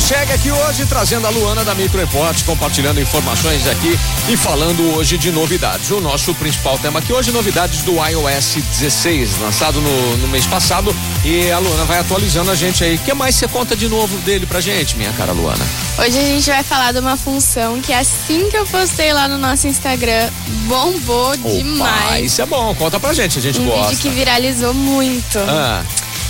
Segue aqui hoje, trazendo a Luana da Micro Report, compartilhando informações aqui e falando hoje de novidades. O nosso principal tema aqui hoje, novidades do iOS 16, lançado no, no mês passado. E a Luana vai atualizando a gente aí. O que mais você conta de novo dele pra gente, minha cara Luana? Hoje a gente vai falar de uma função que assim que eu postei lá no nosso Instagram, bombou Opa, demais. isso é bom, conta pra gente, a gente Um gosta. vídeo que viralizou muito. Ah,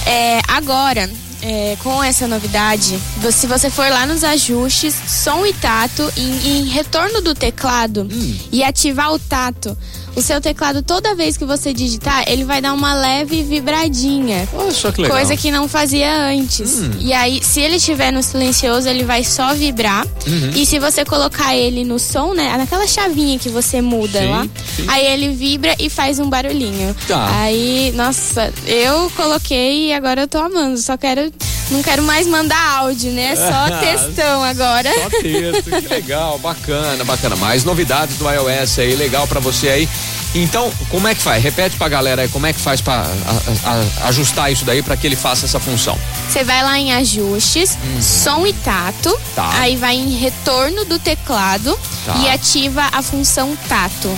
É, agora, é, com essa novidade, se você for lá nos ajustes, som e tato, em, em retorno do teclado Hum. e ativar o tato, o seu teclado, toda vez que você digitar, ele vai dar uma leve vibradinha. olha só que legal. Hum. Coisa que não fazia antes. E aí, se ele estiver no silencioso, ele vai só vibrar. Uhum. E se você colocar ele no som, né? Naquela chavinha que você muda Sim, lá, sim. aí ele vibra e faz um barulhinho. Tá. Aí, nossa, eu coloquei e agora eu tô amando. Só quero. Não quero mais mandar áudio, né? Só textão agora. Só texto, que legal, bacana, bacana. Mais novidades do iOS aí, legal pra você aí. Então, como é que faz? Repete pra galera aí, como é que faz pra a- a- ajustar isso daí pra que ele faça essa função? Você vai lá em ajustes, som e tato. Uhum. Tá. Aí vai em retorno do teclado Tá. e ativa a função tato.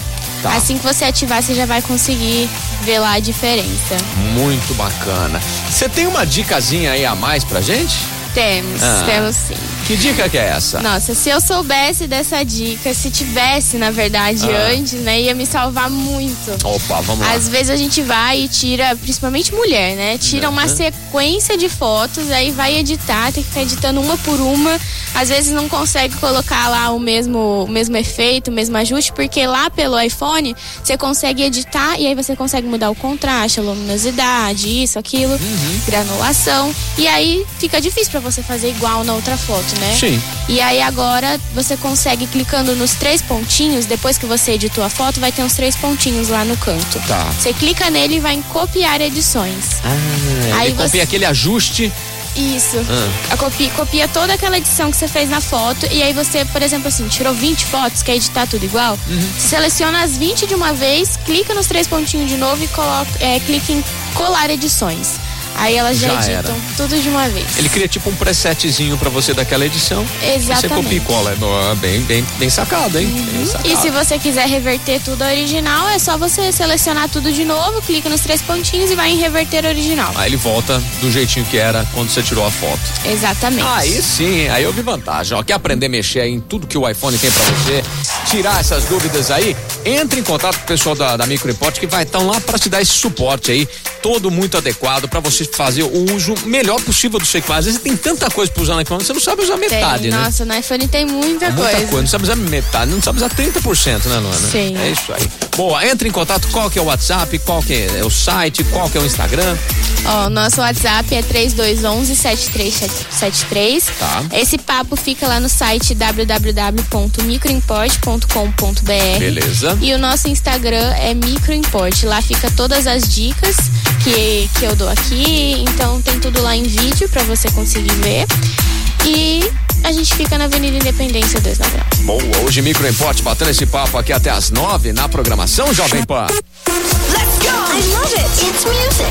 Tá. Assim que você ativar, você já vai conseguir ver lá a diferença. Muito bacana. Você tem uma dicasinha aí a mais pra gente? Temos, Ah. temos sim. Que dica que é essa? Nossa, se eu soubesse dessa dica, se tivesse, na verdade, Ah. antes, né, ia me salvar muito. Opa, vamos lá. Às vezes a gente vai e tira, principalmente mulher, né? Tira uma sequência de fotos, aí vai editar, tem que ficar editando uma por uma. Às vezes não consegue colocar lá o mesmo, o mesmo efeito, o mesmo ajuste, porque lá pelo iPhone você consegue editar e aí você consegue mudar o contraste, a luminosidade, isso, aquilo, Uhum. granulação. E aí fica difícil pra você fazer igual na outra foto, né? Sim. E aí agora você consegue clicando nos três pontinhos, depois que você editou a foto, vai ter uns três pontinhos lá no canto. Tá. Você clica nele e vai em copiar edições. Ah, Aí ele copia você- aquele ajuste. Isso. Ah. A copia, copia toda aquela edição que você fez na foto e aí você, por exemplo, assim, tirou 20 fotos, quer editar tudo igual? Uhum. Você seleciona as 20 de uma vez, clica nos três pontinhos de novo e coloca, é, clica em colar edições. Aí elas já, Já editam era. tudo de uma vez. Ele cria tipo um presetzinho pra você daquela edição. Você Exatamente. copia e cola. É bem, bem, bem sacado, hein? Bem sacado. E se você quiser reverter tudo original, é só você selecionar tudo de novo, clica nos três pontinhos e vai em reverter original. Aí ele volta do jeitinho que era quando você tirou a foto. Exatamente. Aí sim, aí eu vi vantagem. Ó, quer aprender a mexer em tudo que o iPhone tem pra você? Tirar essas dúvidas aí? Entre em contato com o pessoal da, da Micro Report que vai estar lá pra te dar esse suporte aí, todo muito adequado pra você fazer o uso melhor possível do seu equipamento. Às vezes tem tanta coisa pra usar no equipamento, você não sabe usar Tem. metade, né? Nossa, no iPhone tem muita, Muita coisa. coisa. não sabe usar metade, não sabe usar 30%, né, Luana? Sim. É isso aí. Boa, entre em contato, qual que é o WhatsApp, qual que é o site, qual que é o Instagram. Ó, nosso WhatsApp é 3211-7373. Tá. Esse papo fica lá no site www.microimport.com.br. Beleza. E o nosso Instagram é Microimport. Lá fica todas as dicas que, que eu dou aqui. Então tem tudo lá em vídeo pra você conseguir ver. E a gente fica na Avenida Independência 299. Boa, hoje Micro Import batendo esse papo aqui até as nove na programação Jovem Pan. Let's go! I love it. It's music.